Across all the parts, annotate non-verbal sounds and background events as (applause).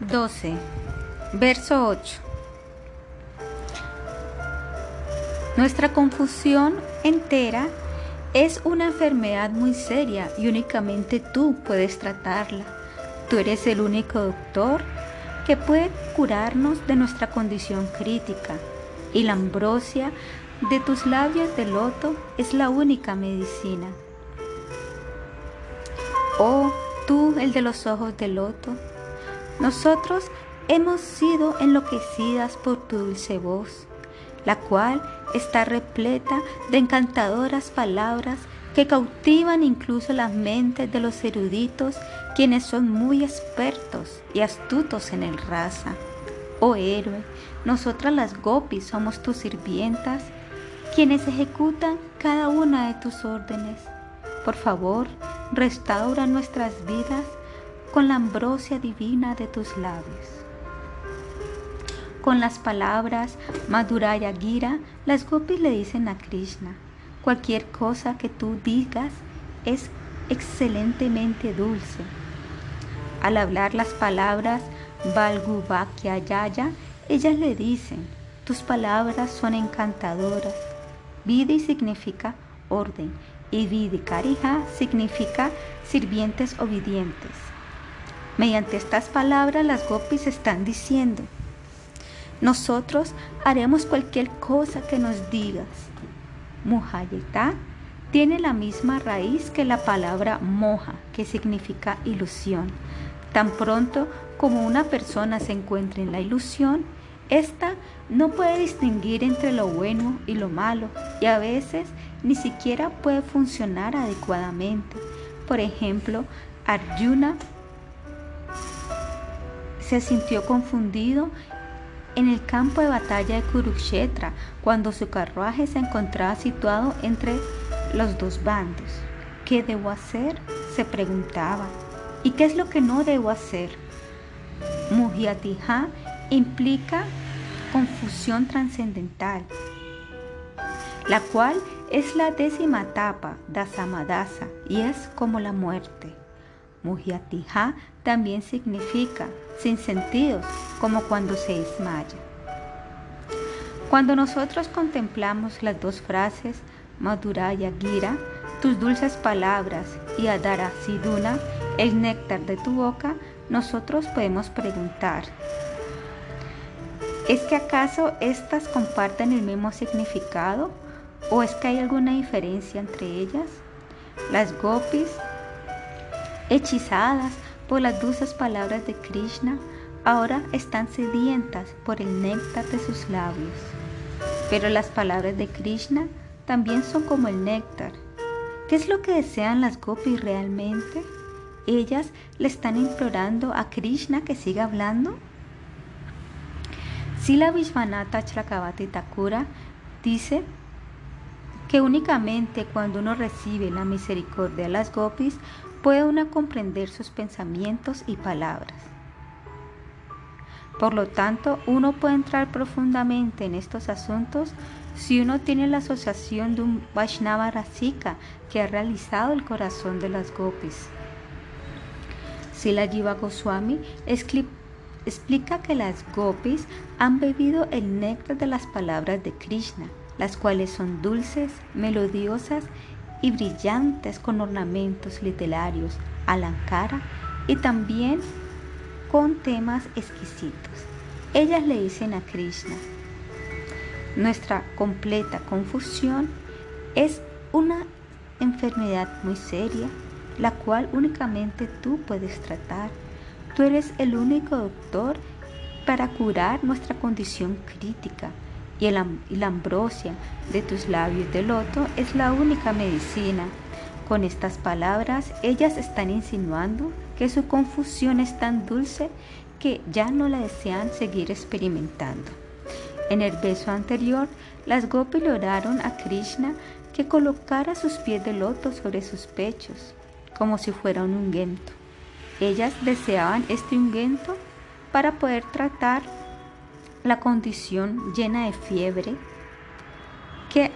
12. Verso 8. Nuestra confusión entera es una enfermedad muy seria y únicamente tú puedes tratarla. Tú eres el único doctor que puede curarnos de nuestra condición crítica y la ambrosia de tus labios de loto es la única medicina. Oh, tú, el de los ojos de loto, nosotros hemos sido enloquecidas por tu dulce voz, la cual está repleta de encantadoras palabras que cautivan incluso las mentes de los eruditos, quienes son muy expertos y astutos en el raza. Oh héroe, nosotras las gopis somos tus sirvientas, quienes ejecutan cada una de tus órdenes. Por favor, restaura nuestras vidas con la ambrosia divina de tus labios. Con las palabras Madhuraya Gira, las gopis le dicen a Krishna, cualquier cosa que tú digas es excelentemente dulce. Al hablar las palabras Yaya, ellas le dicen, tus palabras son encantadoras. Vidi significa orden y Vidikariha significa sirvientes obedientes. Mediante estas palabras las gopis están diciendo, nosotros haremos cualquier cosa que nos digas. Mujayeta tiene la misma raíz que la palabra moja, que significa ilusión. Tan pronto como una persona se encuentra en la ilusión, ésta no puede distinguir entre lo bueno y lo malo y a veces ni siquiera puede funcionar adecuadamente. Por ejemplo, Arjuna se sintió confundido en el campo de batalla de Kurukshetra cuando su carruaje se encontraba situado entre los dos bandos. ¿Qué debo hacer? se preguntaba. ¿Y qué es lo que no debo hacer? Muhyatiha implica confusión trascendental, la cual es la décima etapa de Samadasa y es como la muerte. Muhyatiha también significa sin sentidos, como cuando se desmaya. Cuando nosotros contemplamos las dos frases, Madhuraya Gira, tus dulces palabras, y Adara Siduna, el néctar de tu boca, nosotros podemos preguntar, ¿es que acaso estas comparten el mismo significado o es que hay alguna diferencia entre ellas? Las gopis, hechizadas por las dulces palabras de Krishna, ahora están sedientas por el néctar de sus labios. Pero las palabras de Krishna también son como el néctar. ¿Qué es lo que desean las gopis realmente? ¿Ellas le están implorando a Krishna que siga hablando? Sila Vishwanatha Chakravati Thakura dice que únicamente cuando uno recibe la misericordia de las gopis puede uno comprender sus pensamientos y palabras. Por lo tanto, uno puede entrar profundamente en estos asuntos si uno tiene la asociación de un Vaishnava Rasika que ha realizado el corazón de las gopis. Sila Jiva Goswami explica que las gopis han bebido el néctar de las palabras de Krishna, las cuales son dulces, melodiosas y brillantes con ornamentos literarios, alankara y también con temas exquisitos. Ellas le dicen a Krishna, nuestra completa confusión es una enfermedad muy seria, la cual únicamente tú puedes tratar. Tú eres el único doctor para curar nuestra condición crítica y, la ambrosia de tus labios de loto es la única medicina. Con estas palabras, ellas están insinuando que su confusión es tan dulce que ya no la desean seguir experimentando. En el beso anterior, las gopis le oraron a Krishna que colocara sus pies de loto sobre sus pechos, como si fuera un ungüento. Ellas deseaban este ungüento para poder tratar la condición llena de fiebre que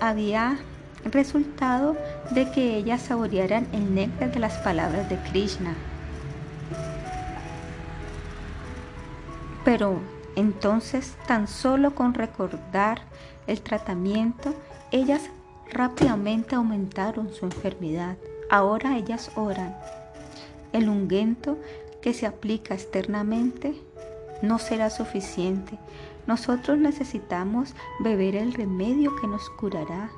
había resultado de que ellas saborearan el néctar de las palabras de Krishna. Pero entonces, tan solo con recordar el tratamiento, ellas rápidamente aumentaron su enfermedad. Ahora ellas oran. El ungüento que se aplica externamente no será suficiente. Nosotros necesitamos beber el remedio que nos curará.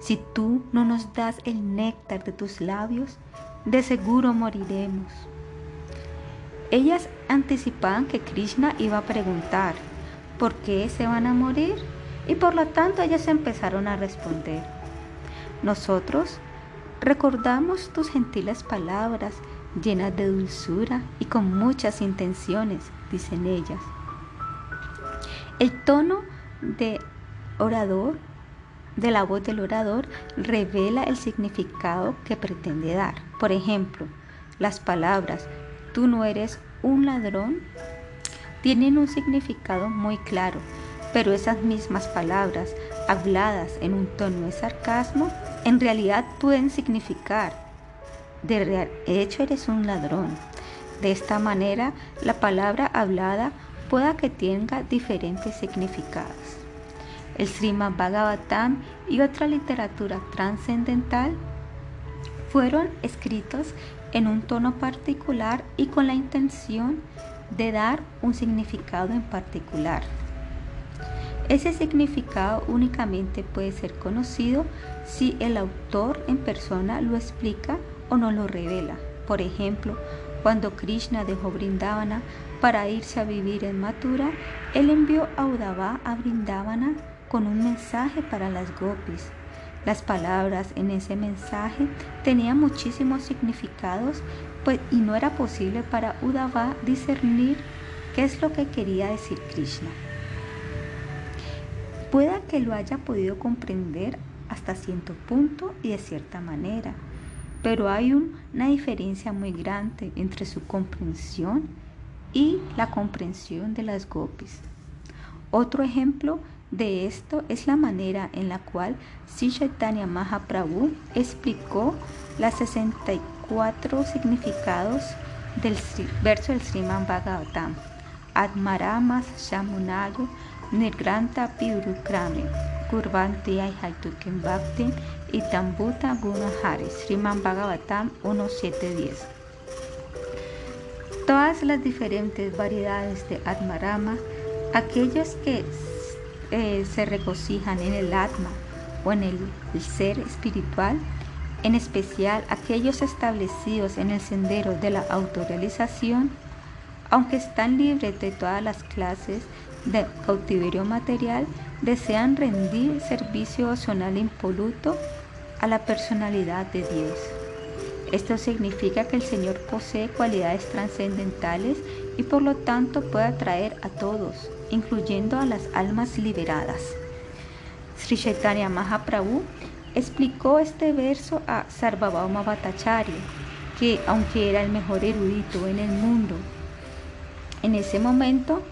Si tú no nos das el néctar de tus labios, de seguro moriremos. Ellas anticipaban que Krishna iba a preguntar, ¿por qué se van a morir? Y por lo tanto ellas empezaron a responder. Nosotros recordamos tus gentiles palabras llenas de dulzura y con muchas intenciones, dicen ellas. El tono de orador, de la voz del orador, revela el significado que pretende dar. Por ejemplo, las palabras tú no eres un ladrón tienen un significado muy claro, pero esas mismas palabras habladas en un tono de sarcasmo en realidad pueden significar de hecho eres un ladrón. De esta manera, la palabra hablada pueda que tenga diferentes significados. El Srimad Bhagavatam y otra literatura trascendental fueron escritos en un tono particular y con la intención de dar un significado en particular. Ese significado únicamente puede ser conocido si el autor en persona lo explica o no lo revela. Por ejemplo, cuando Krishna dejó Brindavana para irse a vivir en Mathura, él envió a Udava a Brindavana con un mensaje para las gopis. Las palabras en ese mensaje tenían muchísimos significados pues, y no era posible para Udava discernir qué es lo que quería decir Krishna. Pueda que lo haya podido comprender hasta cierto punto y de cierta manera, pero hay una diferencia muy grande entre su comprensión y la comprensión de las gopis. Otro ejemplo de esto es la manera en la cual Sri Chaitanya Mahaprabhu explicó las 64 significados del verso del Sriman Bhagavatam. Admaramas Shamunago Nirgranta Piurukrame Kurvanti Aihaitukim Bhakti y Tambuta Gunahari Sriman Bhagavatam 1.7.10 Todas las diferentes variedades de Admarama, aquellos que eh, se regocijan en el atma o en el, ser espiritual, en especial aquellos establecidos en el sendero de la autorrealización, aunque están libres de todas las clases de cautiverio material, desean rendir servicio opcional impoluto a la personalidad de Dios. Esto significa que el Señor posee cualidades trascendentales y por lo tanto puede atraer a todos, incluyendo a las almas liberadas. Sri Chaitanya Mahaprabhu explicó este verso a Sarvabhauma Bhattacharya, que aunque era el mejor erudito en el mundo, en ese momento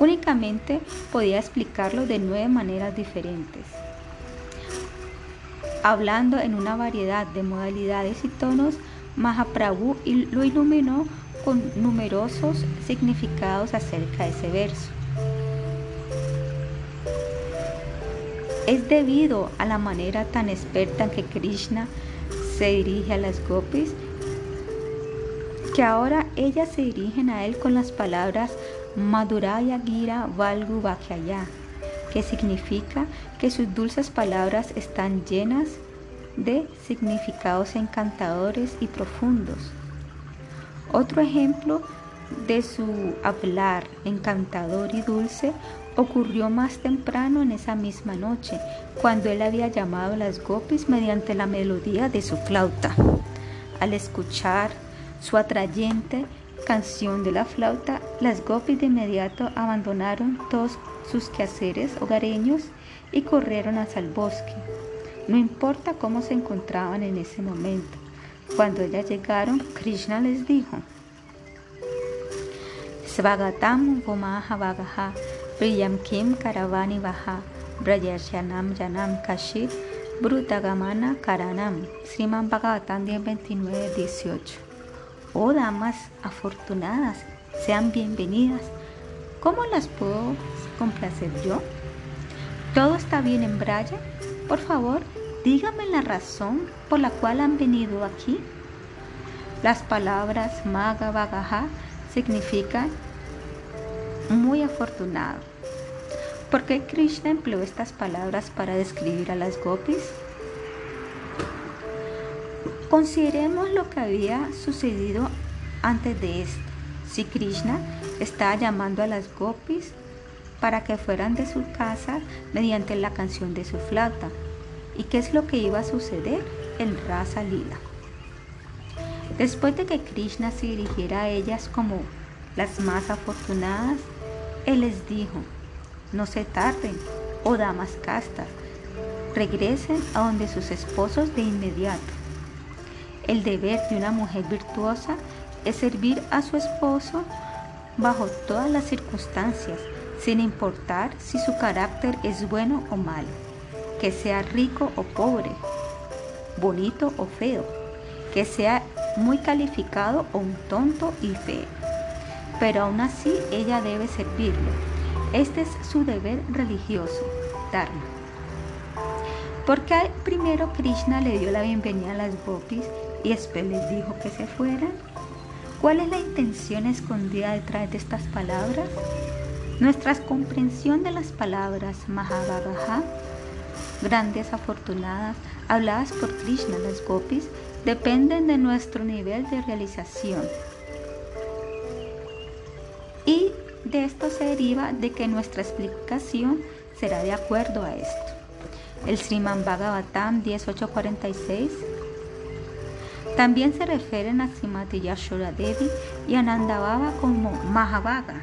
únicamente podía explicarlo de nueve maneras diferentes, hablando en una variedad de modalidades y tonos. Mahaprabhu lo iluminó con numerosos significados acerca de ese verso. Es debido a la manera tan experta en que Krishna se dirige a las gopis que ahora ellas se dirigen a él con las palabras Madhuraya Gira Valgu Bhakyaya, que significa que sus dulces palabras están llenas de significados encantadores y profundos. Otro ejemplo de su hablar encantador y dulce ocurrió más temprano en esa misma noche, cuando él había llamado a las gopis mediante la melodía de su flauta. Al escuchar su atrayente canción de la flauta, las gopis de inmediato abandonaron todos sus quehaceres hogareños y corrieron hacia el bosque. No importa cómo se encontraban en ese momento, cuando ellas llegaron, Krishna les dijo, Svagatam Vomaha Vagaha Priyam Kim Karavani Vaha Brayashanam Janam Kashit Brutagamana Karanam Sriman Bhagavatam 10.29.18 Oh damas afortunadas, sean bienvenidas. ¿Cómo las puedo complacer yo? ¿Todo está bien en Braya? Por favor, dígame la razón por la cual han venido aquí. Las palabras Maga Bagaja significan muy afortunado. ¿Por qué Krishna empleó estas palabras para describir a las gopis? Consideremos lo que había sucedido antes de esto. Si Krishna estaba llamando a las gopis para que fueran de su casa mediante la canción de su flauta. ¿Y qué es lo que iba a suceder? en Rasa Lila. Después de que Krishna se dirigiera a ellas como las más afortunadas, él les dijo, no se tarden, oh damas castas, regresen a donde sus esposos de inmediato. El deber de una mujer virtuosa es servir a su esposo bajo todas las circunstancias, sin importar si su carácter es bueno o malo, que sea rico o pobre, bonito o feo, que sea muy calificado o un tonto y feo. Pero aún así ella debe servirlo. Este es su deber religioso, Dharma. Porque primero Krishna le dio la bienvenida a las gopis y después les dijo que se fueran? ¿Cuál es la intención escondida detrás de estas palabras? Nuestra comprensión de las palabras Mahabhagaha, grandes afortunadas, habladas por Krishna, las gopis, dependen de nuestro nivel de realización. Y de esto se deriva de que nuestra explicación será de acuerdo a esto. El Sriman Bhagavatam 1846 también se refieren a Srimati Yashoda Devi y a Nandababa como Mahabhaga.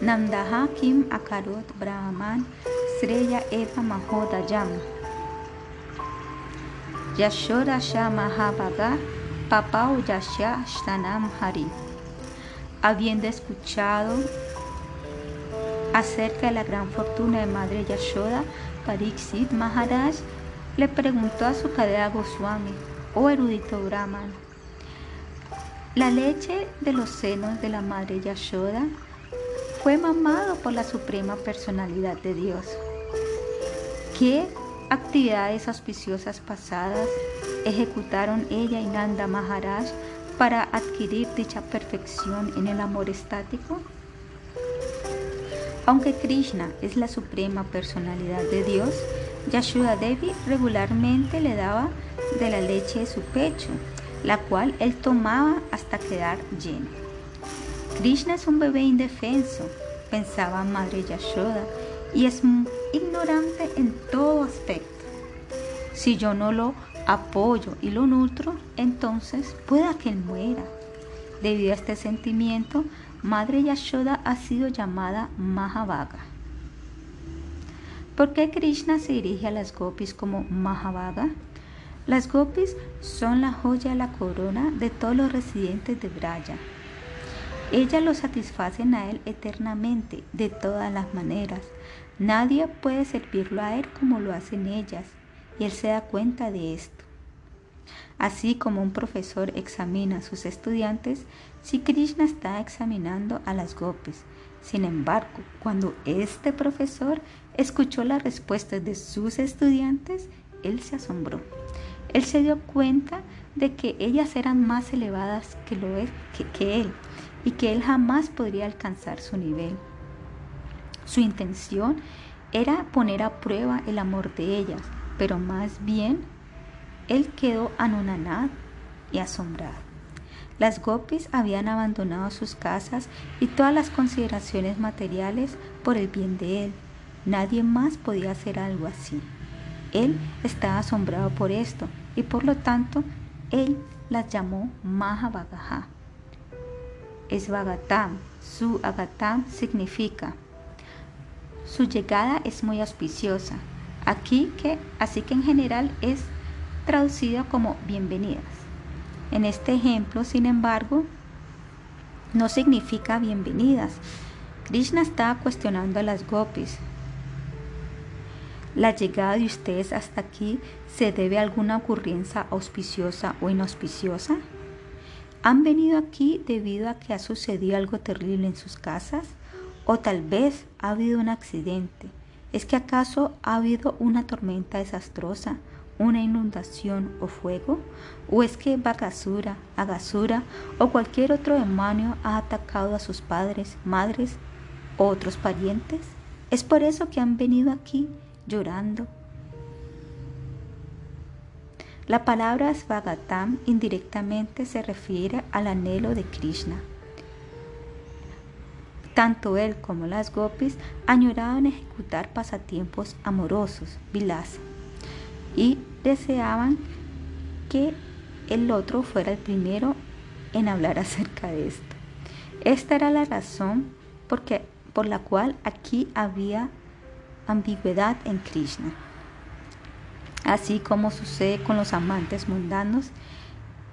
Namdaha Kim Akarot Brahman Sreya Eva Mahodayam. Yashoda Shah Mahabhaga Papau Yasha Shtanam Hari. Habiendo escuchado acerca de la gran fortuna de Madre Yashoda, Pariksit Maharaj le preguntó a su cadera Goswami, oh erudito Brahman, la leche de los senos de la Madre Yashoda fue mamado por la Suprema Personalidad de Dios. ¿Qué actividades auspiciosas pasadas ejecutaron ella y Nanda Maharaj para adquirir dicha perfección en el amor estático? Aunque Krishna es la Suprema Personalidad de Dios, Yashoda Devi regularmente le daba de la leche de su pecho, la cual él tomaba hasta quedar lleno. Krishna es un bebé indefenso, pensaba Madre Yashoda, y es ignorante en todo aspecto. Si yo no lo apoyo y lo nutro, entonces pueda que él muera. Debido a este sentimiento, Madre Yashoda ha sido llamada Mahabhaga. ¿Por qué Krishna se dirige a las gopis como Mahabhaga? Las gopis son la joya la corona de todos los residentes de Braya. Ellas lo satisfacen a Él eternamente, de todas las maneras. Nadie puede servirlo a Él como lo hacen ellas, y Él se da cuenta de esto. Así como un profesor examina a sus estudiantes, si Krishna está examinando a las gopis. Sin embargo, cuando este profesor escuchó las respuestas de sus estudiantes, él se asombró. Él se dio cuenta de que ellas eran más elevadas que, lo que él y que él jamás podría alcanzar su nivel. Su intención era poner a prueba el amor de ellas, pero más bien él quedó anonadado y asombrado. Las gopis habían abandonado sus casas y todas las consideraciones materiales por el bien de él. Nadie más podía hacer algo así. Él estaba asombrado por esto y por lo tanto él las llamó Mahabhagaha es Bagatam. Su Agatam significa su llegada es muy auspiciosa. Aquí que, así que en general es traducido como bienvenidas. En este ejemplo, sin embargo, no significa bienvenidas. Krishna está cuestionando a las gopis. ¿La llegada de ustedes hasta aquí se debe a alguna ocurrencia auspiciosa o inauspiciosa? ¿Han venido aquí debido a que ha sucedido algo terrible en sus casas? ¿O tal vez ha habido un accidente? ¿Es que acaso ha habido una tormenta desastrosa, una inundación o fuego? ¿O es que Bagasura, Agasura o cualquier otro demonio ha atacado a sus padres, madres o otros parientes? ¿Es por eso que han venido aquí llorando, la palabra Svagatam indirectamente se refiere al anhelo de Krishna. Tanto él como las gopis añoraban ejecutar pasatiempos amorosos, vilasa, y deseaban que el otro fuera el primero en hablar (laughs) acerca de esto. Esta era la razón por la cual aquí había ambigüedad en Krishna. Así como sucede con los amantes mundanos,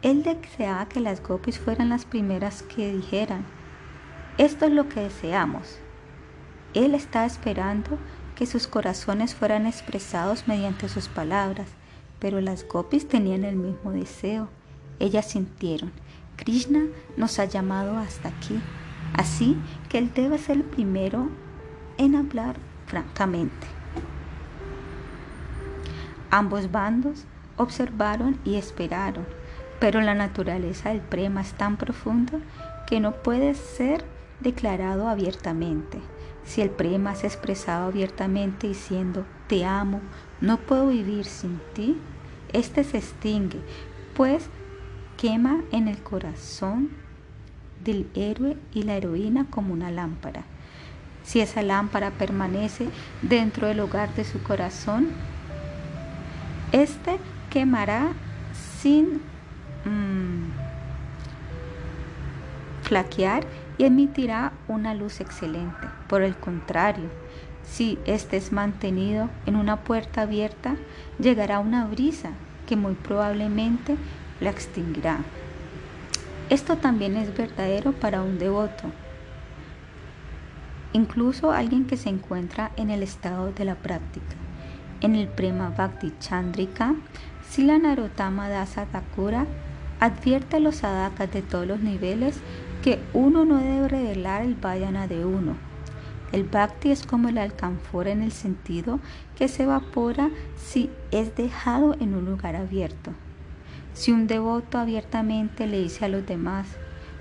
él deseaba que las gopis fueran las primeras que dijeran, esto es lo que deseamos. Él estaba esperando que sus corazones fueran expresados mediante sus palabras, pero las gopis tenían el mismo deseo. Ellas sintieron, Krishna nos ha llamado hasta aquí, así que él debe ser el primero en hablar francamente. Ambos bandos observaron y esperaron, pero la naturaleza del prema es tan profundo que no puede ser declarado abiertamente. Si el prema se expresado abiertamente diciendo te amo, no puedo vivir sin ti, este se extingue, pues quema en el corazón del héroe y la heroína como una lámpara. Si esa lámpara permanece dentro del hogar de su corazón, este quemará sin mm, flaquear y emitirá una luz excelente. Por el contrario, si este es mantenido en una puerta abierta, llegará una brisa que muy probablemente la extinguirá. Esto también es verdadero para un devoto, incluso alguien que se encuentra en el estado de la práctica. En el Prema Bhakti Chandrika, Sila Narottama Dasa Thakura advierte a los sadakas de todos los niveles que uno no debe revelar el vayana de uno. El bhakti es como el alcanfor en el sentido que se evapora si es dejado en un lugar abierto. Si un devoto abiertamente le dice a los demás,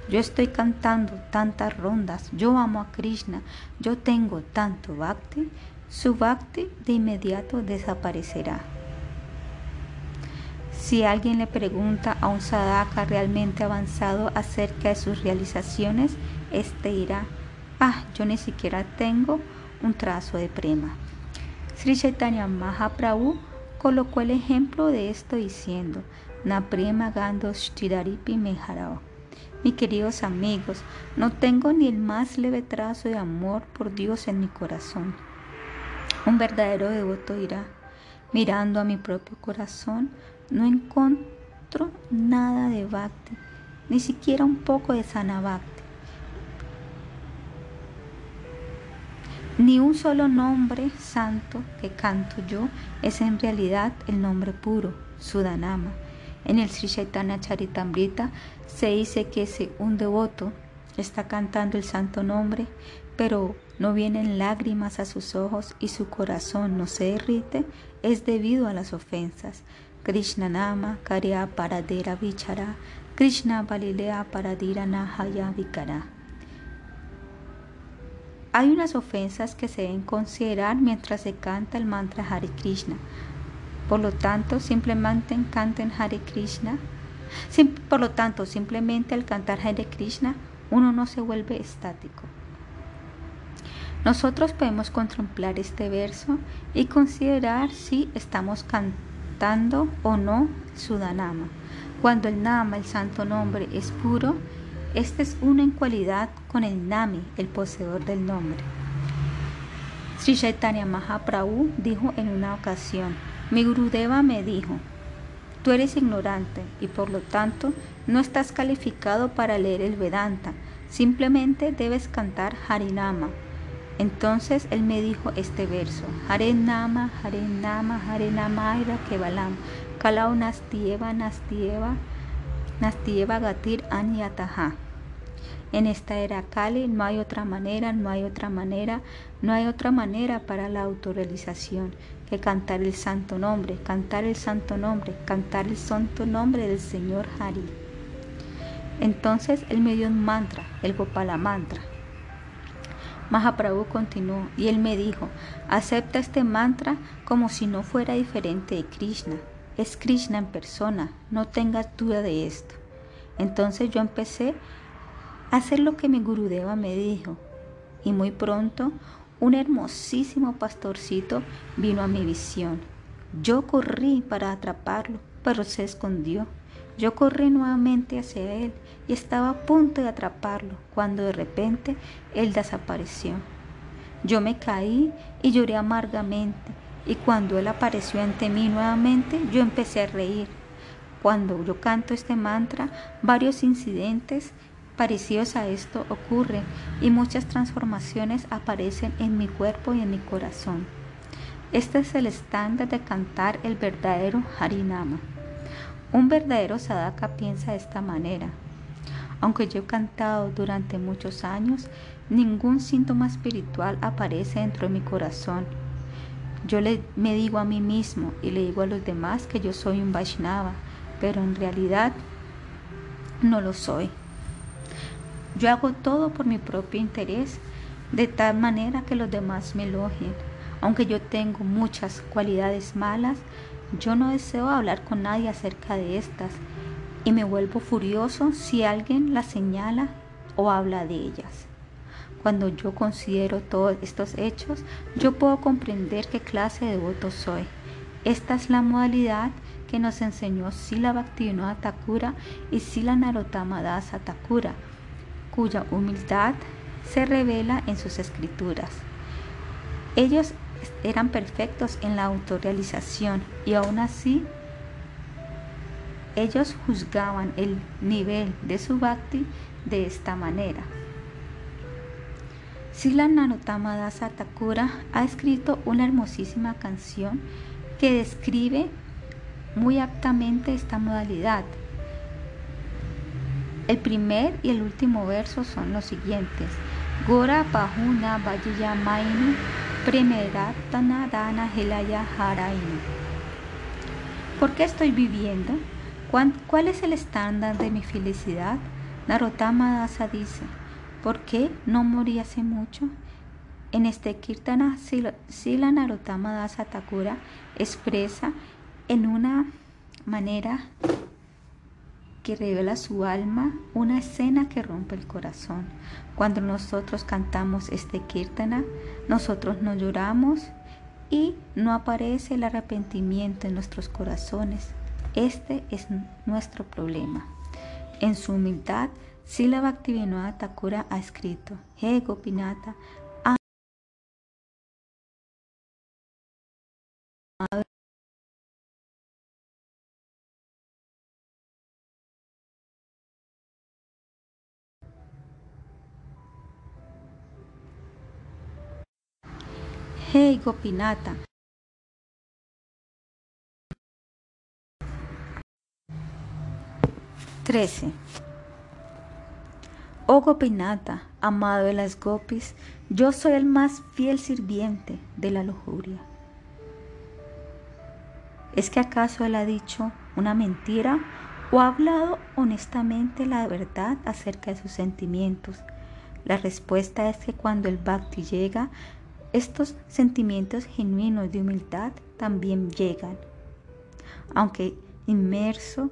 yo estoy cantando tantas rondas, yo amo a Krishna, yo tengo tanto bhakti, su bhakti de inmediato desaparecerá. Si alguien le pregunta a un sadhaka realmente avanzado acerca de sus realizaciones, éste dirá, ah, yo ni siquiera tengo un trazo de prema. Sri Chaitanya Mahaprabhu colocó el ejemplo de esto diciendo, Na prema gando meharao. Mis queridos amigos, no tengo ni el más leve trazo de amor por Dios en mi corazón. Un verdadero devoto dirá, mirando a mi propio corazón, no encuentro nada de bhakti, ni siquiera un poco de sana bhakti. Ni un solo nombre santo que canto yo es en realidad el nombre puro, Sudanama. En el Sri Chaitanya Charitamrita se dice que si un devoto está cantando el santo nombre, pero no vienen lágrimas a sus ojos y su corazón no se derrite, es debido a las ofensas. Krishna Nama Karya Paradera Vichara, Krishna Balilea Paradira Nahaya Vikara. Hay unas ofensas que se deben considerar mientras se canta el mantra Hare Krishna. Por lo tanto, simplemente canten Hare Krishna. por lo tanto, simplemente al cantar Hare Krishna, uno no se vuelve estático. Nosotros podemos contemplar este verso y considerar si estamos cantando o no Sudanama. Cuando el Nama, el santo nombre, es puro, este es uno en cualidad con el Nami, el poseedor del nombre. Sri Chaitanya Mahaprabhu dijo en una ocasión, mi Gurudeva me dijo, tú eres ignorante y por lo tanto no estás calificado para leer el Vedanta, simplemente debes cantar Harinama. Entonces él me dijo este verso, Hare Nama, Hare Nama, Kevalam, Kalau Nastieva, Nastieva, Nastie Bagatir Anyataha. En esta era Kali no hay otra manera, no hay otra manera, no hay otra manera para la autorrealización que cantar el santo nombre, cantar el santo nombre, cantar el santo nombre del Señor Hari. Entonces él me dio un mantra, el Gopala mantra. Mahaprabhu continuó y él me dijo, acepta este mantra como si no fuera diferente de Krishna. Es Krishna en persona, no tengas duda de esto. Entonces yo empecé a hacer lo que mi Gurudeva me dijo y muy pronto un hermosísimo pastorcito vino a mi visión. Yo corrí para atraparlo, pero se escondió. Yo corrí nuevamente hacia él y estaba a punto de atraparlo cuando de repente él desapareció. Yo me caí y lloré amargamente y cuando él apareció ante mí nuevamente yo empecé a reír. Cuando yo canto este mantra, varios incidentes parecidos a esto ocurren y muchas transformaciones aparecen en mi cuerpo y en mi corazón. Este es el estándar de cantar el verdadero Harinama. Un verdadero sadhaka piensa de esta manera. Aunque yo he cantado durante muchos años, ningún síntoma espiritual aparece dentro de mi corazón. Yo le, me digo a mí mismo y le digo a los demás que yo soy un Vaishnava, pero en realidad no lo soy. Yo hago todo por mi propio interés, de tal manera que los demás me elogien. Aunque yo tengo muchas cualidades malas, yo no deseo hablar con nadie acerca de estas y me vuelvo furioso si alguien las señala o habla de ellas. Cuando yo considero todos estos hechos, yo puedo comprender qué clase de devoto soy. Esta es la modalidad que nos enseñó Sila Bhaktivinoda Thakura y Sila Narottama Dasa Thakura, cuya humildad se revela en sus escrituras. Ellos eran perfectos en la autorrealización y aún así ellos juzgaban el nivel de su bhakti de esta manera. Sila Narottama Dasa ha escrito una hermosísima canción que describe muy aptamente esta modalidad. El primer y el último verso son los siguientes. Gora Pahuna Mainu Premeratana Dana Helaya Harainu. ¿Por qué estoy viviendo? ¿Cuál es el estándar de mi felicidad? Narottama Dasa dice, ¿por qué no morí hace mucho? En este Kirtana, Sila Narottama Dasa Thakura expresa en una manera que revela su alma, una escena que rompe el corazón. Cuando nosotros cantamos este kirtana, nosotros no lloramos y no aparece el arrepentimiento en nuestros corazones. Este es nuestro problema. En su humildad, Sila Bhaktivinoda Thakura ha escrito, He Gopinata, Hey Gopinata. Trece. Oh Gopinata, amado de las Gopis, yo soy el más fiel sirviente de la lujuria. ¿Es que acaso él ha dicho una mentira o ha hablado honestamente la verdad acerca de sus sentimientos? La respuesta es que cuando el bhakti llega, estos sentimientos genuinos de humildad también llegan. Aunque inmerso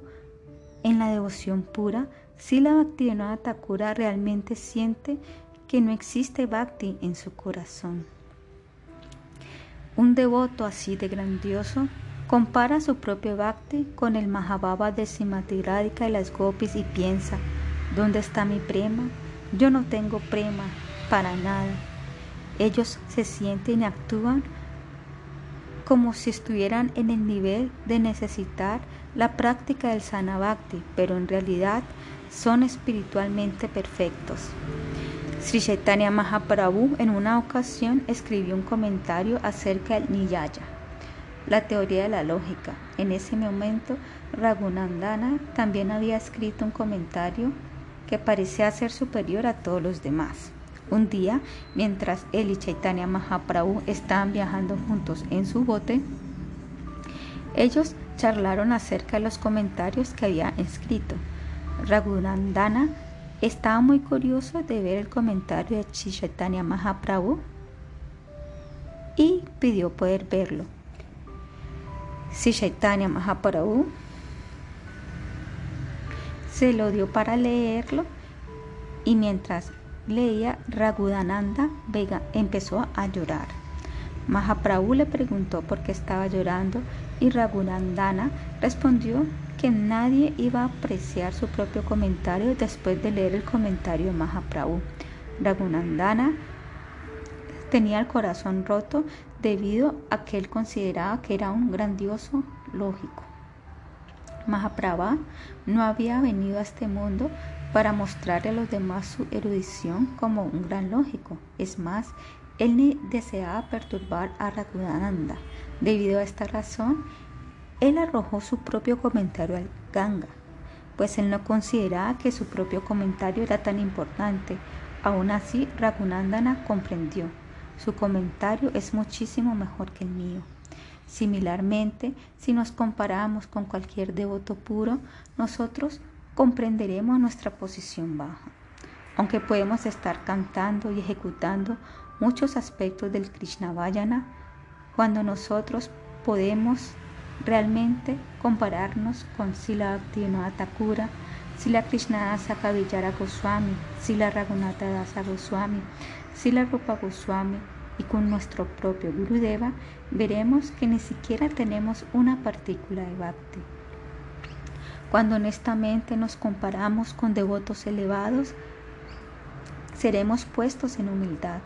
en la devoción pura, si la Bhaktivinoda Thakura realmente siente que no existe Bhakti en su corazón. Un devoto así de grandioso compara su propio Bhakti con el Mahababa de Simati y las Gopis y piensa, ¿dónde está mi prema? Yo no tengo prema para nada. Ellos se sienten y actúan como si estuvieran en el nivel de necesitar la práctica del Sanabhakti, pero en realidad son espiritualmente perfectos. Sri Chaitanya Mahaprabhu en una ocasión escribió un comentario acerca del Niyaya. la teoría de la lógica. En ese momento, Raghunandana también había escrito un comentario que parecía ser superior a todos los demás. Un día, mientras él y Chaitanya Mahaprabhu estaban viajando juntos en su bote, ellos charlaron acerca de los comentarios que había escrito. Raghunandana estaba muy curioso de ver el comentario de Chaitanya Mahaprabhu y pidió poder verlo. Si Chaitanya Mahaprabhu se lo dio para leerlo y mientras leía Raghudananda Vega empezó a llorar. Mahaprabhu le preguntó por qué estaba llorando y Raghunandana respondió que nadie iba a apreciar su propio comentario después de leer el comentario de Mahaprabhu. Raghunandana tenía el corazón roto debido a que él consideraba que era un grandioso lógico. Mahaprabhu no había venido a este mundo para mostrarle a los demás su erudición como un gran lógico. Es más, él ni deseaba perturbar a Raghudananda. Debido a esta razón, él arrojó su propio comentario al Ganga, pues él no consideraba que su propio comentario era tan importante. Aún así, Raghunandana comprendió. Su comentario es muchísimo mejor que el mío. Similarmente, si nos comparamos con cualquier devoto puro, nosotros comprenderemos nuestra posición baja. Aunque podemos estar cantando y ejecutando muchos aspectos del Krishna Vayana, cuando nosotros podemos realmente compararnos con Sila Bhaktivinoda Thakura, Sila Krishnadasa Kavillara Goswami, Sila Raghunatha Dasa Goswami, Sila Rupa Goswami, y con nuestro propio Gurudeva, veremos que ni siquiera tenemos una partícula de bhakti. Cuando honestamente nos comparamos con devotos elevados, seremos puestos en humildad.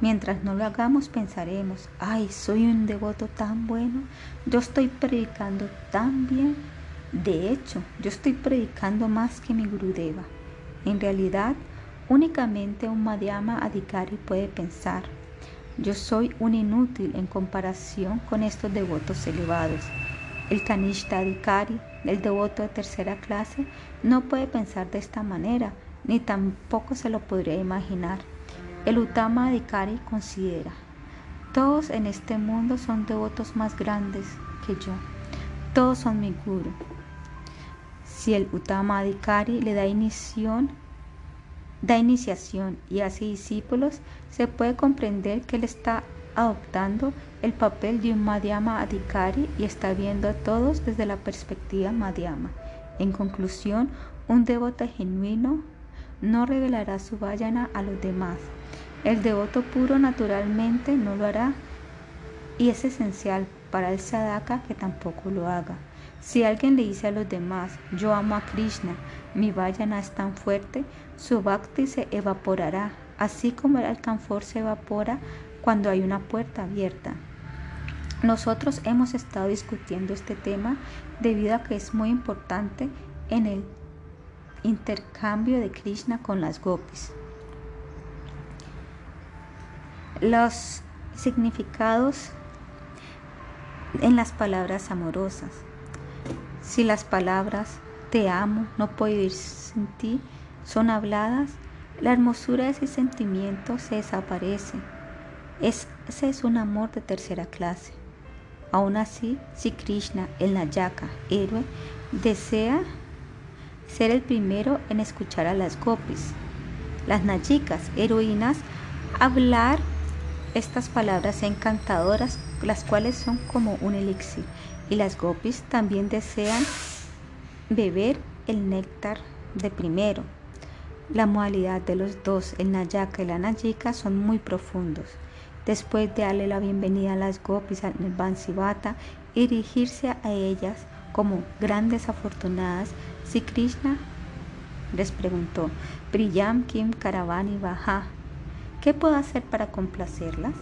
Mientras no lo hagamos, pensaremos, ay, soy un devoto tan bueno, yo estoy predicando tan bien. De hecho, yo estoy predicando más que mi Gurudeva. En realidad, Únicamente un Madhyama Adhikari puede pensar, yo soy un inútil en comparación con estos devotos elevados. El Kanishta Adhikari, el devoto de tercera clase, no puede pensar de esta manera, ni tampoco se lo podría imaginar. El Uttama Adhikari considera, todos en este mundo son devotos más grandes que yo, todos son mi guru. Si el Uttama Adhikari le da da iniciación y hace discípulos, se puede comprender que él está adoptando el papel de un Madhyama Adhikari y está viendo a todos desde la perspectiva Madhyama. En conclusión, un devoto genuino no revelará su vayana a los demás. El devoto puro naturalmente no lo hará y es esencial para el sadhaka que tampoco lo haga. Si alguien le dice a los demás, yo amo a Krishna, mi vayana es tan fuerte, su bhakti se evaporará, así como el alcanfor se evapora cuando hay una puerta abierta. Nosotros hemos estado discutiendo este tema debido a que es muy importante en el intercambio de Krishna con las gopis. Los significados en las palabras amorosas. Si las palabras te amo, no puedo vivir sin ti son habladas, la hermosura de ese sentimiento se desaparece. ese es un amor de tercera clase. Aún así, si Krishna, el Nayaka, héroe, desea ser el primero en escuchar a las gopis, las nayikas, heroínas, hablar estas palabras encantadoras, las cuales son como un elixir y las gopis también desean beber el néctar de primero. La modalidad de los dos, el Nayaka y la Nayika, son muy profundos. Después de darle la bienvenida a las gopis al Bansivata y dirigirse a ellas como grandes afortunadas, si Krishna les preguntó, Priyam Kim Karavani Baja, ¿qué puedo hacer para complacerlas?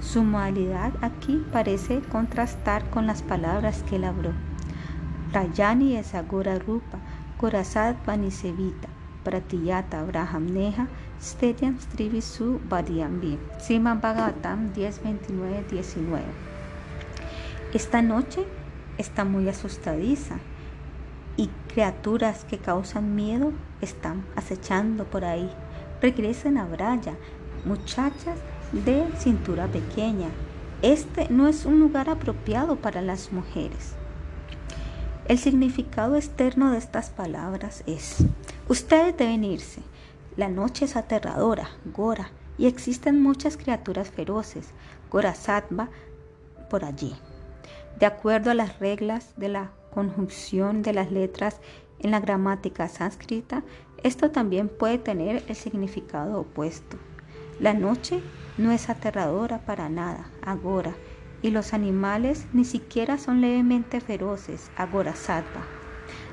Su modalidad aquí parece contrastar con las palabras que él habló. Rayani es Agora Rupa, Korasad Vanisevita, Pratiyata Abraham Neha, Stetyam Strivisu Badiambi. Sima Bhagavatam 10, 19. Esta noche está muy asustadiza y criaturas que causan miedo están acechando por ahí. Regresen a Braya, muchachas de cintura pequeña. Este no es un lugar apropiado para las mujeres. El significado externo de estas palabras es, ustedes deben irse. La noche es aterradora, Gora, y existen muchas criaturas feroces, Gorasattva, por allí. De acuerdo a las reglas de la conjunción de las letras en la gramática sánscrita, esto también puede tener el significado opuesto. La noche no es aterradora para nada, agora, y los animales ni siquiera son levemente feroces, agora sattva.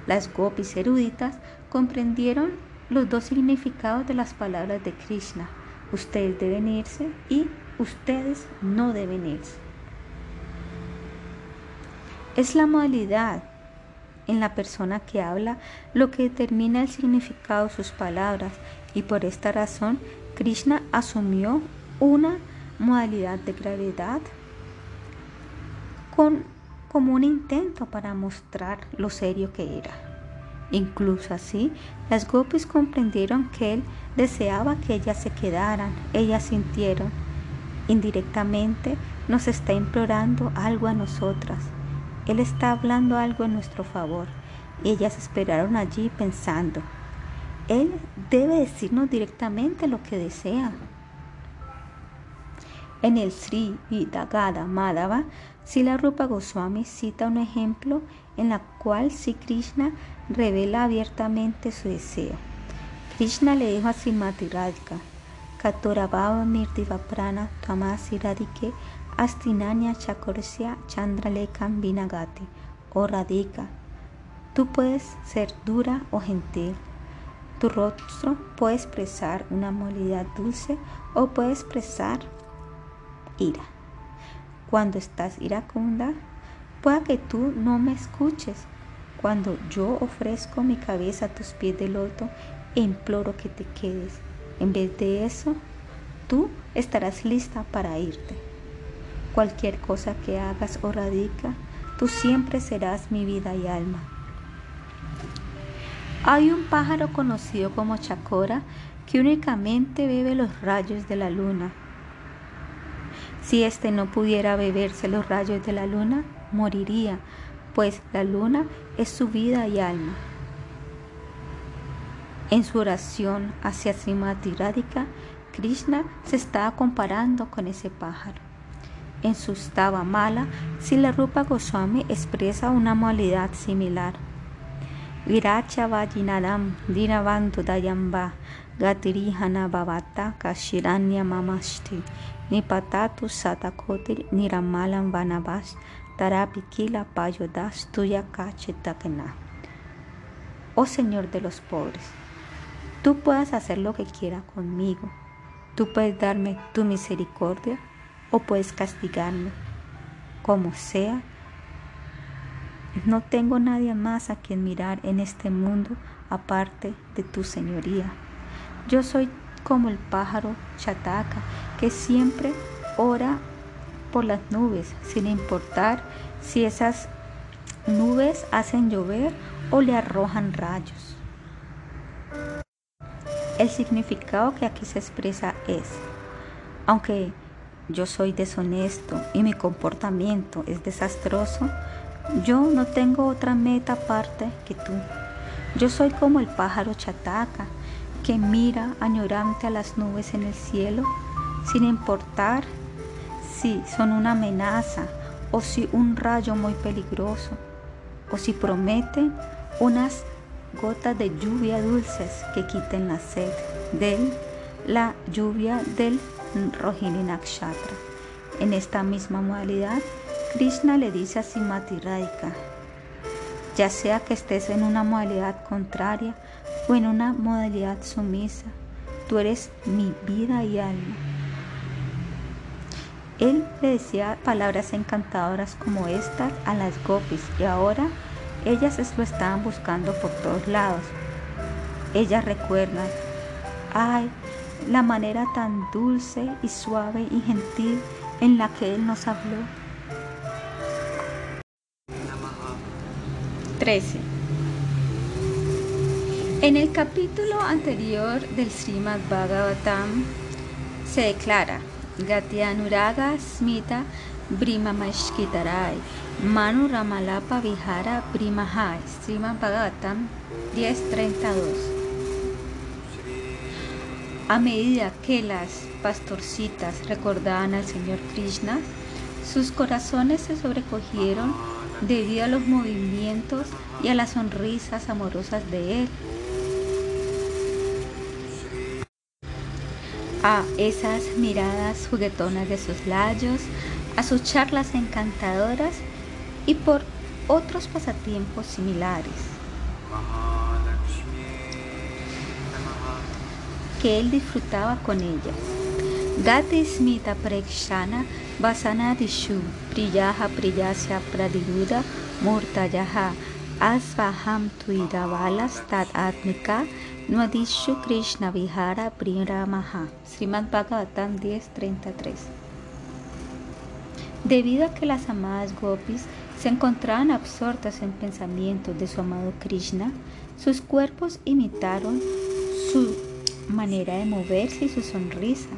Las gopis eruditas comprendieron los dos significados de las palabras de Krishna. Ustedes deben irse y ustedes no deben irse. Es la modalidad en la persona que habla lo que determina el significado de sus palabras y por esta razón Krishna asumió una modalidad de gravedad con, como un intento para mostrar lo serio que era. Incluso así, las gopis comprendieron que él deseaba que ellas se quedaran, ellas sintieron indirectamente nos está implorando algo a nosotras. Él está hablando algo en nuestro favor. ellas esperaron allí pensando, Él debe decirnos directamente lo que desea. En el Sri Vidagada Madhava, Sila Rupa Goswami cita un ejemplo en la cual Sri Krishna revela abiertamente su deseo. Krishna le dijo a Srimati Radhika, Katorabhava Mirdiva Prana Tamasi Radike Astinanya Chakorsia Chandralekam Vinagati o Radika. Tú puedes ser dura o gentil. Tu rostro puede expresar una molidad dulce o puede expresar ira. Cuando estás iracunda, pueda que tú no me escuches. Cuando yo ofrezco mi cabeza a tus pies de loto e imploro que te quedes. En vez de eso, tú estarás lista para irte. Cualquier cosa que hagas o radica, tú siempre serás mi vida y alma. Hay un pájaro conocido como chacora que únicamente bebe los rayos de la luna. Si éste no pudiera beberse los rayos de la luna, moriría, pues la luna es su vida y alma. En su oración hacia Srimati Radhika, Krishna se está comparando con ese pájaro. En su stava mala, la Rupa Goswami expresa una modalidad similar. Viracha Vajinadam Dinavantu Dayamba Gatirihana Bhavata Kashiranya Mamashti Nipatatu Satakotil Niramalam Vanabas Tarapikila Payodas Tuya Kachetakena. Oh Señor de los pobres, tú puedes hacer lo que quiera conmigo. Tú puedes darme tu misericordia o puedes castigarme. Como sea, no tengo nadie más a quien mirar en este mundo aparte de tu señoría. Yo soy como el pájaro chataca que siempre ora por las nubes, sin importar si esas nubes hacen llover o le arrojan rayos. El significado que aquí se expresa es, aunque yo soy deshonesto y mi comportamiento es desastroso, yo no tengo otra meta aparte que tú. Yo soy como el pájaro chataca que mira añorante a las nubes en el cielo sin importar si son una amenaza o si un rayo muy peligroso o si prometen unas gotas de lluvia dulces que quiten la sed de la lluvia del Rohini Nakshatra. En esta misma modalidad, Krishna le dice a Simati Radhika, ya sea que estés en una modalidad contraria o en una modalidad sumisa, tú eres mi vida y alma. Él le decía palabras encantadoras como estas a las gopis y ahora ellas lo estaban buscando por todos lados. Ellas recuerdan, ay, la manera tan dulce y suave y gentil en la que Él nos habló. 13. En el capítulo anterior del Srimad Bhagavatam se declara Gatyanuraga Smita Mashkitarai Manu Ramalapa Vihara Brimahai Srimad Bhagavatam 10.32 a medida que las pastorcitas recordaban al Señor Krishna, sus corazones se sobrecogieron debido a los movimientos y a las sonrisas amorosas de Él. A esas miradas juguetonas de sus labios, a sus charlas encantadoras y por otros pasatiempos similares. que él disfrutaba con ellas. Gati smita prekshana murtayaha asvaham tuidavalas tat atmika nuadishu krishna vihara priramaha. Srimad Bhagavatam 10.33 Debido a que las amadas gopis se encontraban absortas en pensamientos de su amado Krishna, sus cuerpos imitaron su manera de moverse y su sonrisa,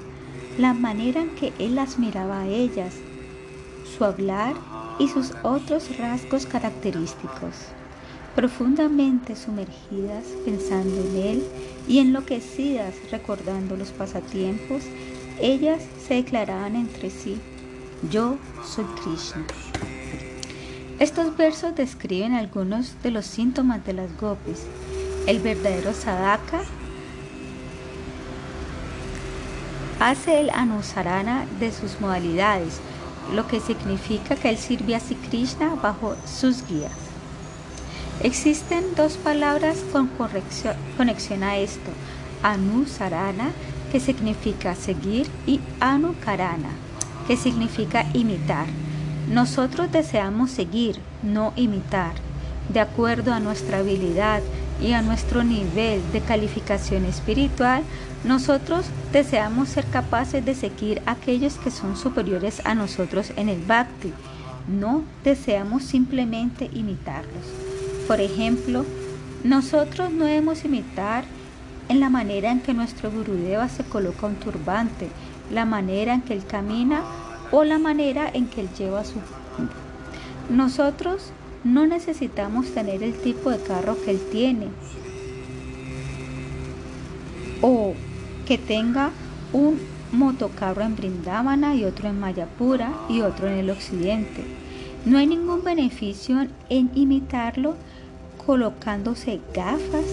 la manera en que él las miraba a ellas, su hablar y sus otros rasgos característicos. Profundamente sumergidas pensando en él y enloquecidas recordando los pasatiempos, ellas se declaraban entre sí, yo soy Krishna. Estos versos describen algunos de los síntomas de las gopis. El verdadero sadaka hace el Anusarana de sus modalidades, lo que significa que él sirve a Sri Krishna bajo sus guías. Existen dos palabras con conexión a esto, Anusarana, que significa seguir, y Anukarana, que significa imitar. Nosotros deseamos seguir, no imitar, de acuerdo a nuestra habilidad, y a nuestro nivel de calificación espiritual, nosotros deseamos ser capaces de seguir a aquellos que son superiores a nosotros en el bhakti. No deseamos simplemente imitarlos. Por ejemplo, nosotros no debemos imitar en la manera en que nuestro Gurudeva se coloca un turbante, la manera en que él camina o la manera en que él lleva su... Nosotros no necesitamos tener el tipo de carro que él tiene o que tenga un motocarro en Brindavana y otro en Mayapura y otro en el occidente. No hay ningún beneficio en imitarlo colocándose gafas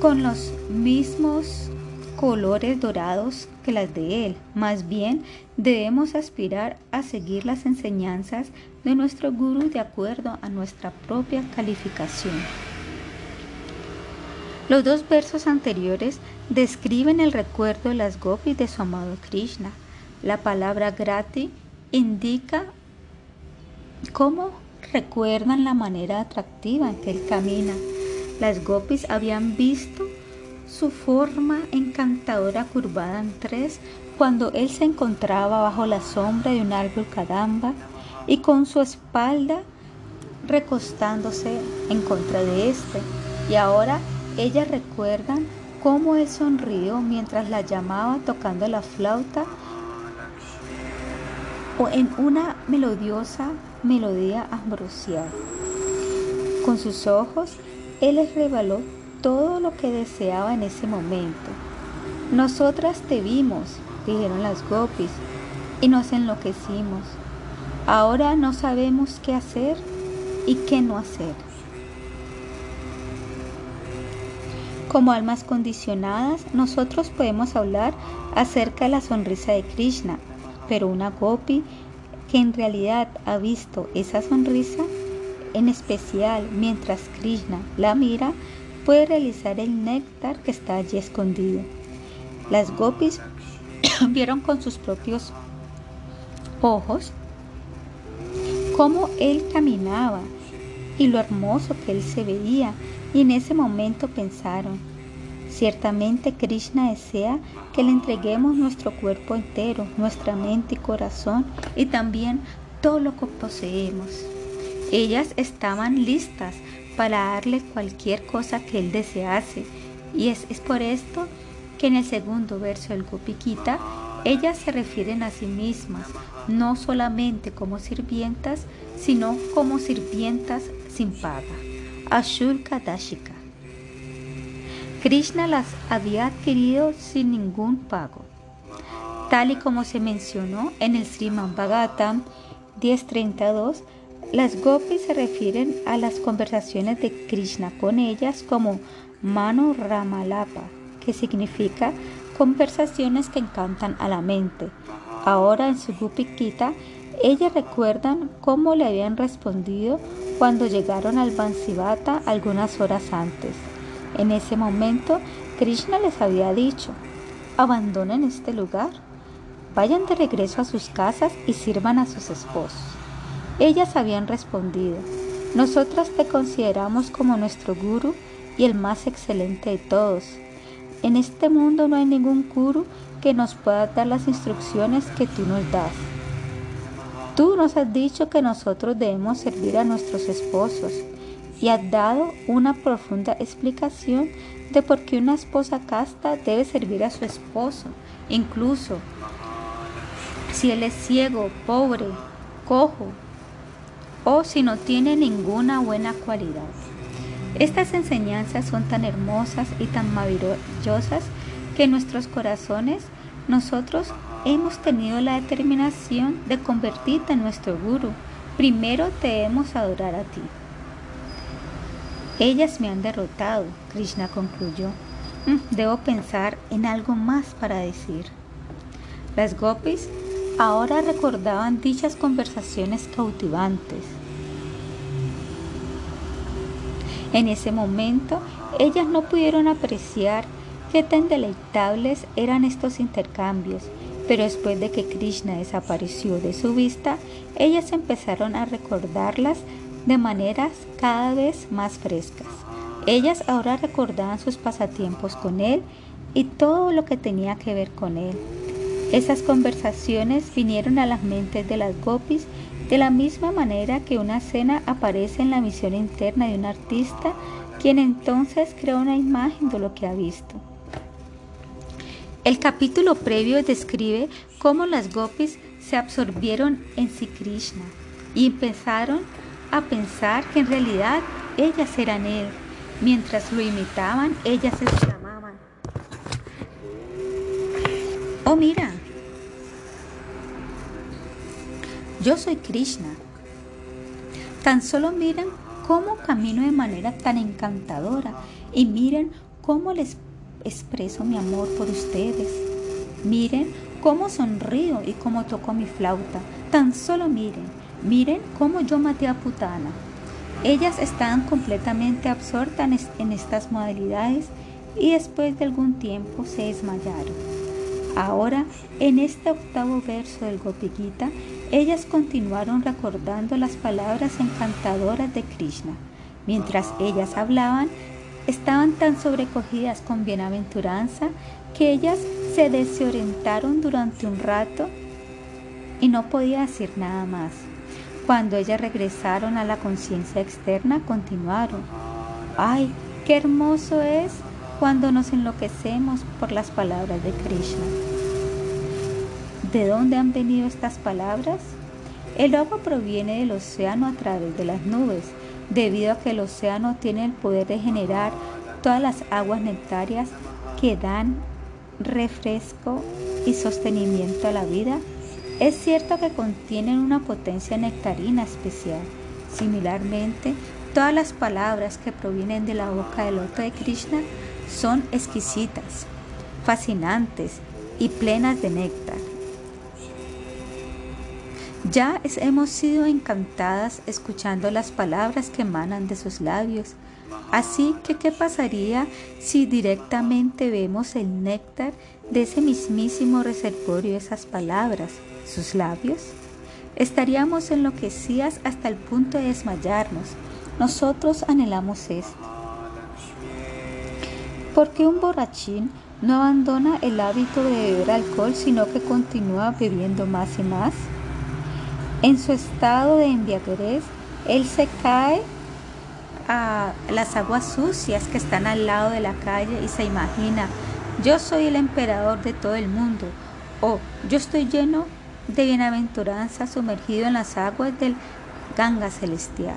con los mismos colores dorados que las de él. Más bien debemos aspirar a seguir las enseñanzas de nuestro guru de acuerdo a nuestra propia calificación. Los dos versos anteriores describen el recuerdo de las gopis de su amado Krishna. La palabra grati indica cómo recuerdan la manera atractiva en que él camina. Las gopis habían visto su forma encantadora curvada en tres cuando él se encontraba bajo la sombra de un árbol caramba y con su espalda recostándose en contra de éste. Y ahora ellas recuerdan cómo él sonrió mientras la llamaba tocando la flauta o en una melodiosa melodía ambrosial. Con sus ojos, él les reveló todo lo que deseaba en ese momento. Nosotras te vimos, dijeron las gopis, y nos enloquecimos. Ahora no sabemos qué hacer y qué no hacer. Como almas condicionadas, nosotros podemos hablar acerca de la sonrisa de Krishna, pero una gopi que en realidad ha visto esa sonrisa, en especial mientras Krishna la mira, puede realizar el néctar que está allí escondido. Las gopis (coughs) vieron con sus propios ojos cómo él caminaba y lo hermoso que él se veía y en ese momento pensaron, ciertamente Krishna desea que le entreguemos nuestro cuerpo entero, nuestra mente y corazón y también todo lo que poseemos. Ellas estaban listas para darle cualquier cosa que él desease. Y es, es por esto que en el segundo verso del Gopikita ellas se refieren a sí mismas, no solamente como sirvientas, sino como sirvientas sin paga. Ashulka Dashika. Krishna las había adquirido sin ningún pago. Tal y como se mencionó en el Sriman Bhagavatam 1032, las gopis se refieren a las conversaciones de Krishna con ellas como Mano Ramalapa, que significa conversaciones que encantan a la mente. Ahora en su Gupikita, ellas recuerdan cómo le habían respondido cuando llegaron al Bansivata algunas horas antes. En ese momento, Krishna les había dicho, abandonen este lugar, vayan de regreso a sus casas y sirvan a sus esposos. Ellas habían respondido, nosotras te consideramos como nuestro guru y el más excelente de todos. En este mundo no hay ningún guru que nos pueda dar las instrucciones que tú nos das. Tú nos has dicho que nosotros debemos servir a nuestros esposos y has dado una profunda explicación de por qué una esposa casta debe servir a su esposo, incluso si él es ciego, pobre, cojo o si no tiene ninguna buena cualidad. Estas enseñanzas son tan hermosas y tan maravillosas que en nuestros corazones nosotros hemos tenido la determinación de convertirte en nuestro guru. Primero debemos adorar a ti. Ellas me han derrotado, Krishna concluyó. Mm, debo pensar en algo más para decir. Las gopis ahora recordaban dichas conversaciones cautivantes. En ese momento, ellas no pudieron apreciar qué tan deleitables eran estos intercambios, pero después de que Krishna desapareció de su vista, ellas empezaron a recordarlas de maneras cada vez más frescas. Ellas ahora recordaban sus pasatiempos con él y todo lo que tenía que ver con él. Esas conversaciones vinieron a las mentes de las gopis de la misma manera que una escena aparece en la visión interna de un artista, quien entonces crea una imagen de lo que ha visto. El capítulo previo describe cómo las gopis se absorbieron en Sri Krishna y empezaron a pensar que en realidad ellas eran él. Mientras lo imitaban, ellas exclamaban, Oh mira, Yo soy Krishna. Tan solo miren cómo camino de manera tan encantadora y miren cómo les expreso mi amor por ustedes. Miren cómo sonrío y cómo toco mi flauta. Tan solo miren, miren cómo yo maté a Putana. Ellas estaban completamente absortas en estas modalidades y después de algún tiempo se desmayaron. Ahora, en este octavo verso del Gopikita, ellas continuaron recordando las palabras encantadoras de Krishna. Mientras ellas hablaban, estaban tan sobrecogidas con bienaventuranza que ellas se desorientaron durante un rato y no podía decir nada más. Cuando ellas regresaron a la conciencia externa, continuaron. ¡Ay, qué hermoso es cuando nos enloquecemos por las palabras de Krishna! ¿De dónde han venido estas palabras? El agua proviene del océano a través de las nubes, debido a que el océano tiene el poder de generar todas las aguas nectarias que dan refresco y sostenimiento a la vida. Es cierto que contienen una potencia nectarina especial. Similarmente, todas las palabras que provienen de la boca del loto de Krishna son exquisitas, fascinantes y plenas de néctar. Ya hemos sido encantadas escuchando las palabras que emanan de sus labios. Así que, ¿qué pasaría si directamente vemos el néctar de ese mismísimo reservorio esas palabras, sus labios? Estaríamos enloquecidas hasta el punto de desmayarnos. Nosotros anhelamos esto. ¿Por qué un borrachín no abandona el hábito de beber alcohol, sino que continúa bebiendo más y más? En su estado de embriaguez, él se cae a las aguas sucias que están al lado de la calle y se imagina, yo soy el emperador de todo el mundo, o yo estoy lleno de bienaventuranza sumergido en las aguas del Ganga celestial.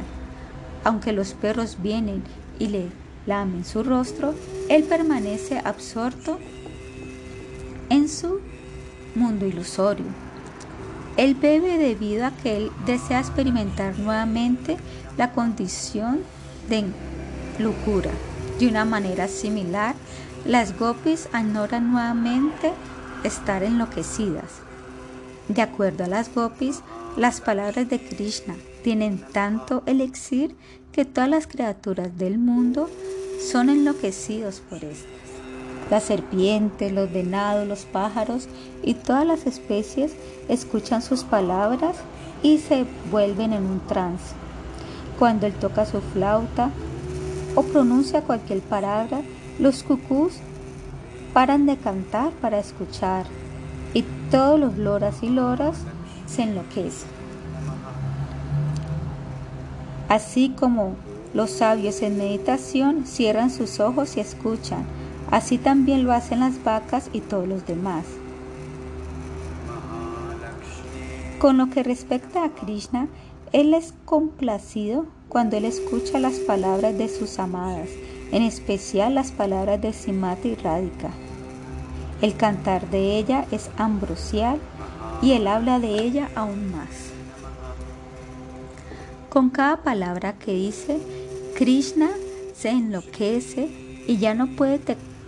Aunque los perros vienen y le lamen su rostro, él permanece absorto en su mundo ilusorio. Él bebe debido a que él desea experimentar nuevamente la condición de locura. De una manera similar, las gopis añoran nuevamente estar enloquecidas. De acuerdo a las gopis, las palabras de Krishna tienen tanto elixir que todas las criaturas del mundo son enloquecidos por estas. Las serpientes, los venados, los pájaros y todas las especies escuchan sus palabras y se vuelven en un trance. Cuando él toca su flauta o pronuncia cualquier palabra, los cucús paran de cantar para escuchar y todos los loras y loras se enloquecen. Así como los sabios en meditación cierran sus ojos y escuchan, así también lo hacen las vacas y todos los demás. Con lo que respecta a Krishna, él es complacido cuando él escucha las palabras de sus amadas, en especial las palabras de Simati Radhika. El cantar de ella es ambrosial y él habla de ella aún más. Con cada palabra que dice, Krishna se enloquece y ya no puede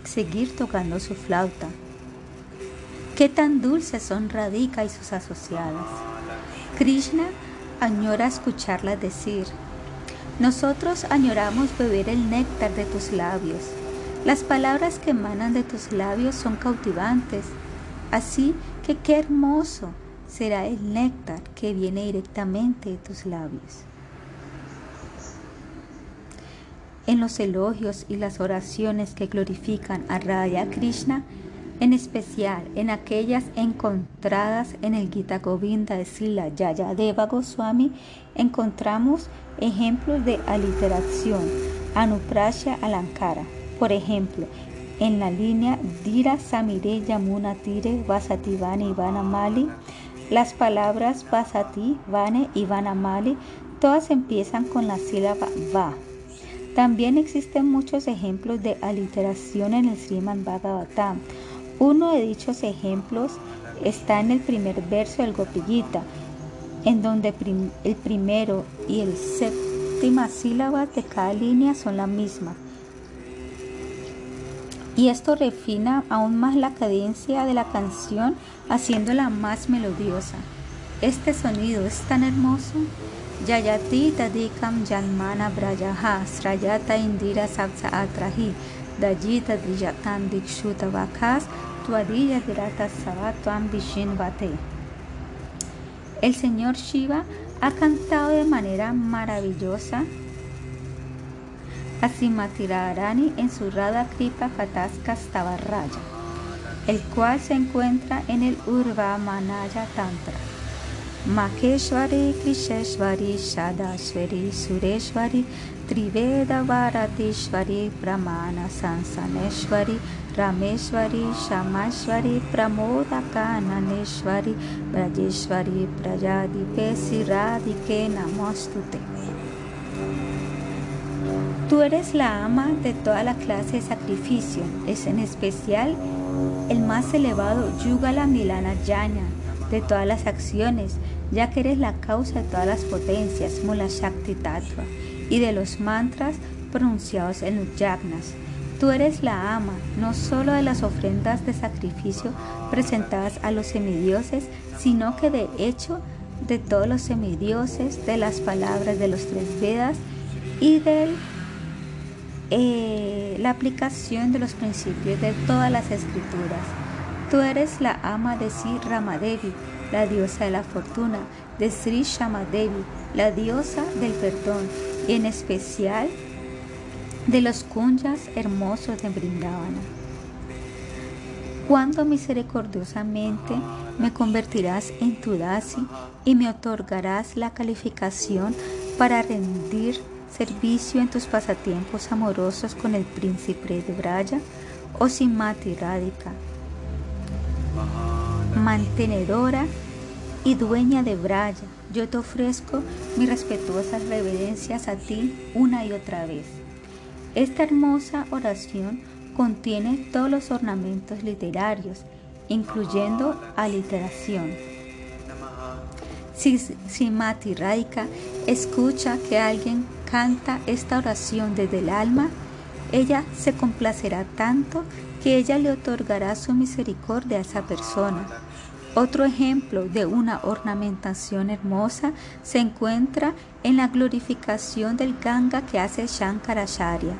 seguir tocando su flauta. Qué tan dulces son Radhika y sus asociadas. Krishna añora escucharlas decir, nosotros añoramos beber el néctar de tus labios. Las palabras que emanan de tus labios son cautivantes, así que qué hermoso será el néctar que viene directamente de tus labios. En los elogios y las oraciones que glorifican a Radha Krishna, en especial en aquellas encontradas en el Gita Govinda de Sila Yayadeva Goswami, encontramos ejemplos de aliteración, Anuprasya Alankara. Por ejemplo, en la línea Dira Samire Yamuna Tire Vasati Vane Mali, las palabras Vasati, Vane y Mali todas empiezan con la sílaba Va. También existen muchos ejemplos de aliteración en el Srimad Bhagavatam. Uno de dichos ejemplos está en el primer verso del Gopillita, en donde el primero y el séptima sílaba de cada línea son la misma. Y esto refina aún más la cadencia de la canción, haciéndola más melodiosa. Este sonido es tan hermoso Jayati tadikam janmana brajaha srayata indira sabsa atrahi dajita dijatan dikshuta vakas tuadilla dirata savatvam vishin vate. El señor Shiva ha cantado de manera maravillosa a Simatirarani en su Radha Kripa el cual se encuentra en el Urva Manaya Tantra. Makeshwari, Krisheshwari, Shadashwari, Sureshwari, Triveda Varatishwari, Brahmana Sansaneshwari, Rameshwari, Shamashwari, Pramodakananeshwari, Brajeshwari, Prajadipe, Siradike, Namostute. Tú eres la ama de toda la clase de sacrificio, es en especial el más elevado Yugala Milana Jana, de todas las acciones, ya que eres la causa de todas las potencias, Mula Shakti Tattva, y de los mantras pronunciados en los yagnas. Tú eres la ama no solo de las ofrendas de sacrificio presentadas a los semidioses, sino que de hecho de todos los semidioses, de las palabras de los tres Vedas y de eh, la aplicación de los principios de todas las escrituras. Tú eres la ama de Ramadevi, la diosa de la fortuna, de Sri Shamadevi, la diosa del perdón, y en especial de los kunyas hermosos de Brindavana. Cuando misericordiosamente me convertirás en tu dasi y me otorgarás la calificación para rendir servicio en tus pasatiempos amorosos con el príncipe de Braya, o Simati Radhika, mantenedora y dueña de Braya, yo te ofrezco mis respetuosas reverencias a ti una y otra vez. Esta hermosa oración contiene todos los ornamentos literarios, incluyendo aliteración. Si Simati Radhika escucha que alguien canta esta oración desde el alma, ella se complacerá tanto que ella le otorgará su misericordia a esa persona. Otro ejemplo de una ornamentación hermosa se encuentra en la glorificación del Ganga que hace Shankaracharya.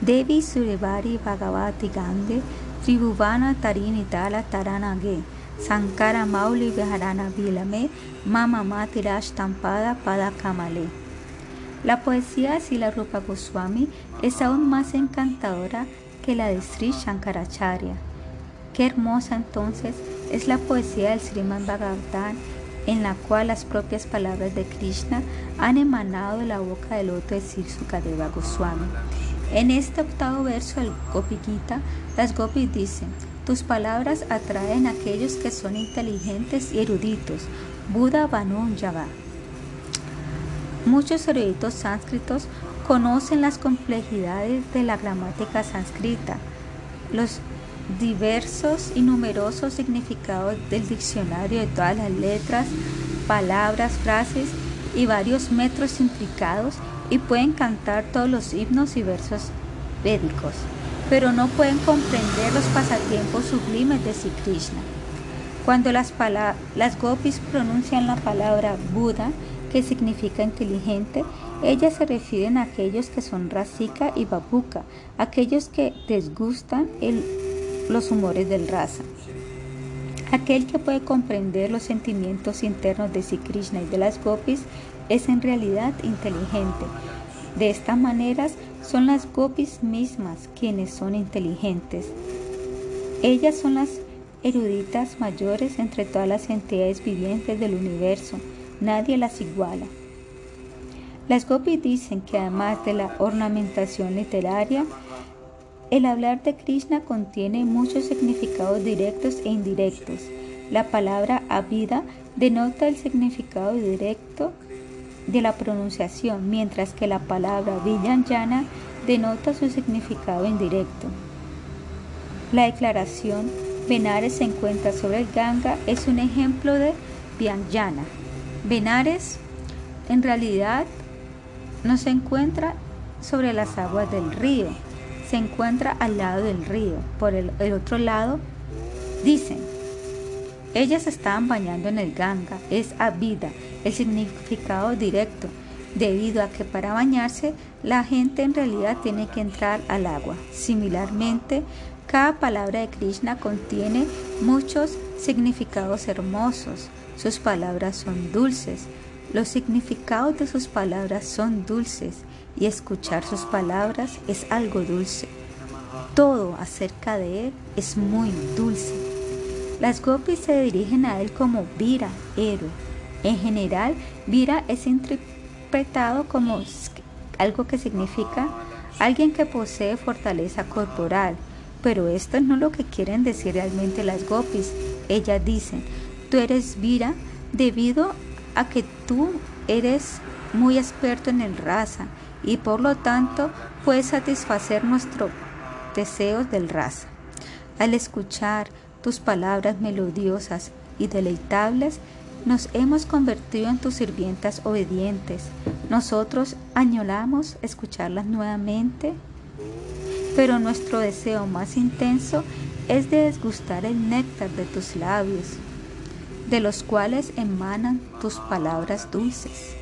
Devi Surevari Bhagavati Gande Tribhuvana Tarinitala Taranage Sankara Mauli Viharana Vilame Mama Matirash Tampada Pada Kamale. La poesía de Sila Rupa Goswami es aún más encantadora que la de Sri Shankaracharya. Qué hermosa entonces es la poesía del Sriman Bhagavatam en la cual las propias palabras de Krishna han emanado de la boca del loto de Sri Sukadeva Goswami. En este octavo verso del Gopi Gita, las Gopis dicen, tus palabras atraen a aquellos que son inteligentes y eruditos. Buda Banun Yava. Muchos eruditos sánscritos conocen las complejidades de la gramática sánscrita, los diversos y numerosos significados del diccionario de todas las letras, palabras, frases y varios metros implicados y pueden cantar todos los himnos y versos védicos, pero no pueden comprender los pasatiempos sublimes de Sri. Cuando las, las gopis pronuncian la palabra Buda, que significa inteligente, ellas se refieren a aquellos que son rasika y babuka, aquellos que desgustan los humores del rasa. Aquel que puede comprender los sentimientos internos de Sri Krishna y de las gopis es en realidad inteligente. De esta manera son las gopis mismas quienes son inteligentes. Ellas son las eruditas mayores entre todas las entidades vivientes del universo nadie las iguala. Las gopis dicen que además de la ornamentación literaria, el hablar de Krishna contiene muchos significados directos e indirectos. La palabra abida denota el significado directo de la pronunciación, mientras que la palabra Vijayana denota su significado indirecto. La declaración Benares se encuentra sobre el Ganga es un ejemplo de Vyanjana. Benares en realidad no se encuentra sobre las aguas del río, se encuentra al lado del río. Por el, otro lado, dicen, ellas estaban bañando en el Ganga, es Abida, el significado directo, debido a que para bañarse la gente en realidad tiene que entrar al agua. Similarmente, cada palabra de Krishna contiene muchos significados hermosos. Sus palabras son dulces. Los significados de sus palabras son dulces y escuchar sus palabras es algo dulce. Todo acerca de él es muy dulce. Las gopis se dirigen a él como Vira, héroe. En general, Vira es interpretado como algo que significa alguien que posee fortaleza corporal, pero esto no lo que quieren decir realmente las gopis. Ellas dicen, Tú eres Vira debido a que tú eres muy experto en el raza y por lo tanto puedes satisfacer nuestros deseos del raza. Al escuchar tus palabras melodiosas y deleitables, nos hemos convertido en tus sirvientas obedientes. Nosotros añolamos escucharlas nuevamente, pero nuestro deseo más intenso es de desgustar el néctar de tus labios de los cuales emanan tus palabras dulces.